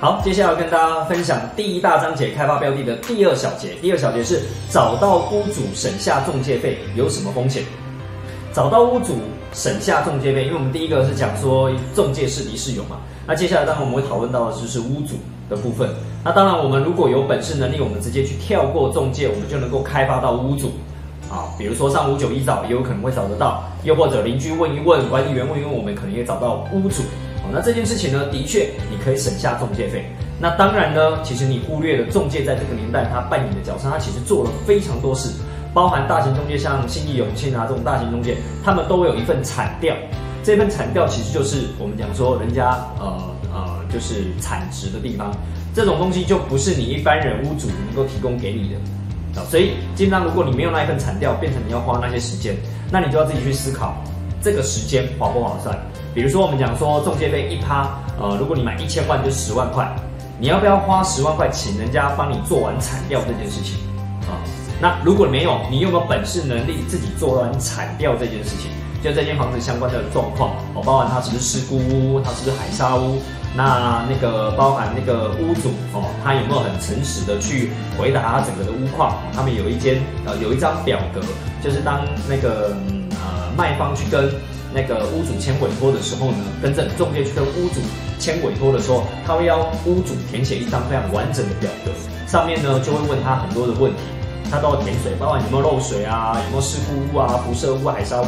好，接下来跟大家分享第一大章节开发标的的第二小节。第二小节是找到屋主省下中介费有什么风险？找到屋主省下中介费，因为我们第一个是讲说中介是敌是友嘛。那接下来当然我们会讨论到的就是屋主的部分。那当然我们如果有本事能力，我们直接去跳过中介，我们就能够开发到屋主。啊，比如说上五九一找，也有可能会找得到；又或者邻居问一问，管理员问一问，我们可能也找到屋主。那这件事情呢，的确你可以省下中介费。那当然呢，其实你忽略了中介在这个年代他扮演的角色，他其实做了非常多事，包含大型中介像信义永庆啊这种大型中介，他们都有一份产调。这份产调其实就是我们讲说人家呃呃就是产值的地方，这种东西就不是你一般人屋主能够提供给你的。所以，基本上如果你没有那一份产调，变成你要花那些时间，那你就要自己去思考这个时间划不划算。比如说，我们讲说中介费一趴，呃，如果你买一千万就十万块，你要不要花十万块请人家帮你做完铲掉这件事情啊？那如果没有，你有没有本事能力自己做完铲掉这件事情？就这间房子相关的状况，哦，包含它是不是事故屋，它是不是海沙屋？那那个包含那个屋主哦，他有没有很诚实的去回答他整个的屋况？他们有一间呃有一张表格，就是当那个呃卖方去跟那个屋主签委托的时候呢，跟着中介去跟屋主签委托的时候，他会要屋主填写一张非常完整的表格，上面呢就会问他很多的问题，他都要填水，包括有没有漏水啊，有没有事故？屋啊、辐射屋、海沙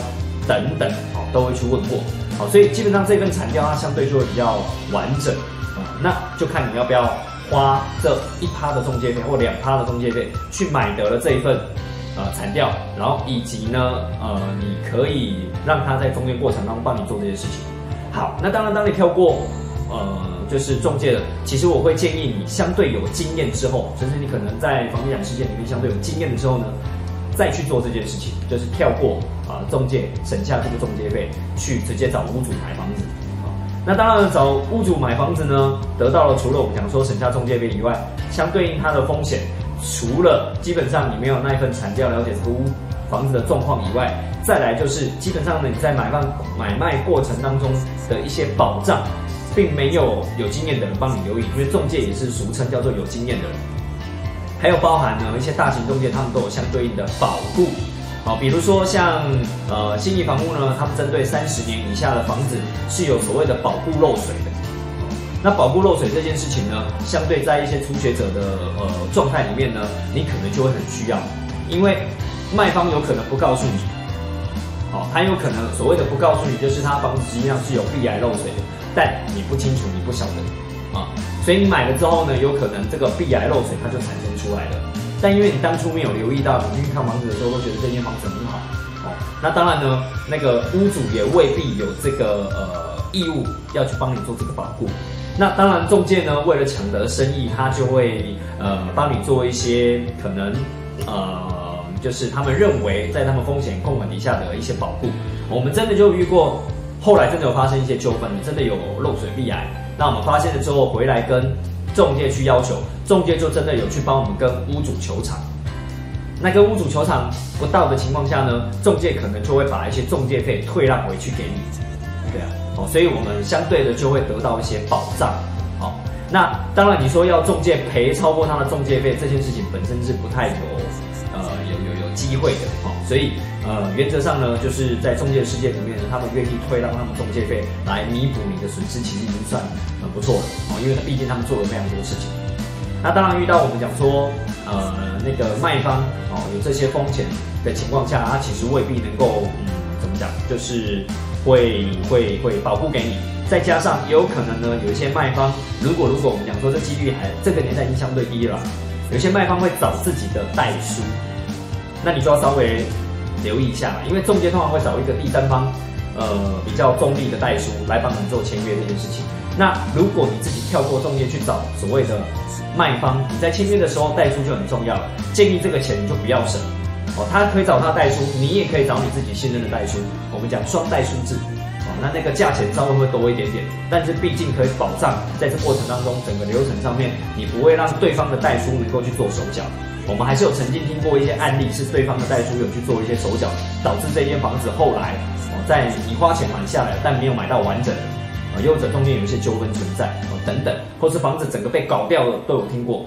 等等，哦都会去问过。好，所以基本上这份产调它相对就会比较完整。啊，那就看你要不要花这一趴的中介费或两趴的中介费去买得了这一份呃产调，然后以及呢呃你可以让他在中间过程当中帮你做这些事情。好，那当然当你跳过呃就是中介的，其实我会建议你相对有经验之后，就是你可能在房地产世界里面相对有经验的时候呢。再去做这件事情，就是跳过啊中介，省下这个中介费，去直接找屋主买房子。啊，那当然找屋主买房子呢，得到了除了我们讲说省下中介费以外，相对应它的风险，除了基本上你没有那一份产调了解这个屋房子的状况以外，再来就是基本上呢你在买方买卖过程当中的一些保障，并没有有经验的人帮你留意，因为中介也是俗称叫做有经验的人。还有包含呢一些大型中介，他们都有相对应的保护，好，比如说像呃新义房屋呢，他们针对三十年以下的房子是有所谓的保护漏水的。那保护漏水这件事情呢，相对在一些初学者的呃状态里面呢，你可能就会很需要，因为卖方有可能不告诉你，哦，他有可能所谓的不告诉你，就是他房子实际上是有避癌漏水的，但你不清楚，你不晓得啊。所以你买了之后呢，有可能这个避癌漏水它就产生出来了。但因为你当初没有留意到，你去看房子的时候都觉得这间房子很好，哦，那当然呢，那个屋主也未必有这个呃义务要去帮你做这个保护。那当然中介呢，为了抢得生意，他就会呃帮你做一些可能呃就是他们认为在他们风险控管底下的一些保护。我们真的就遇过，后来真的有发生一些纠纷，真的有漏水壁癌。那我们发现了之后，回来跟中介去要求，中介就真的有去帮我们跟屋主求偿。那跟屋主求偿不到的情况下呢，中介可能就会把一些中介费退让回去给你。哦，所以我们相对的就会得到一些保障。好，那当然你说要中介赔超过他的中介费这件事情本身是不太有，呃，有有有机会的。好，所以。呃，原则上呢，就是在中介世界里面呢，他们愿意退让他们中介费来弥补你的损失，其实已经算很不错了哦。因为毕竟他们做了非常多事情。那当然遇到我们讲说，呃，那个卖方哦有这些风险的情况下，他其实未必能够，嗯，怎么讲，就是会会会保护给你。再加上也有可能呢，有一些卖方，如果如果我们讲说这几率还这个年代已经相对低了，有些卖方会找自己的代书，那你就要稍微。留意一下，因为中介通常会找一个第三方，呃，比较中立的代书来帮你做签约这件事情。那如果你自己跳过中介去找所谓的卖方，你在签约的时候代书就很重要了。建议这个钱你就不要省哦，他可以找他代书，你也可以找你自己信任的代书。我们讲双代书制，哦，那那个价钱稍微会多一点点，但是毕竟可以保障在这过程当中整个流程上面，你不会让对方的代书能够去做手脚。我们还是有曾经听过一些案例，是对方的代书有去做一些手脚，导致这间房子后来哦，在你花钱买下来，但没有买到完整，哦，啊，又或者中间有一些纠纷存在哦等等，或是房子整个被搞掉了都有听过。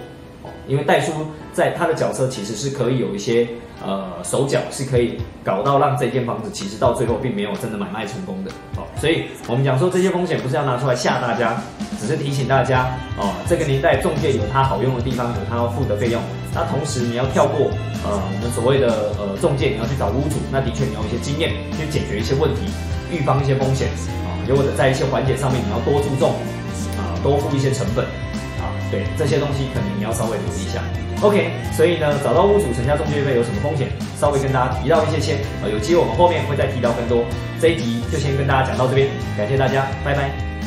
哦因为代书在他的角色其实是可以有一些呃手脚，是可以搞到让这间房子其实到最后并没有真的买卖成功的。好，所以我们讲说这些风险不是要拿出来吓大家，只是提醒大家哦，这个年代中介有它好用的地方，有它要付的费用。那同时你要跳过呃我们所谓的呃中介，你要去找屋主，那的确你要一些经验去解决一些问题，预防一些风险啊，又或者在一些环节上面你要多注重啊，多付一些成本。对这些东西，可能你要稍微留意一下。OK，所以呢，找到屋主成交中介费有什么风险？稍微跟大家提到一些些，啊，有机会我们后面会再提到更多。这一集就先跟大家讲到这边，感谢大家，拜拜。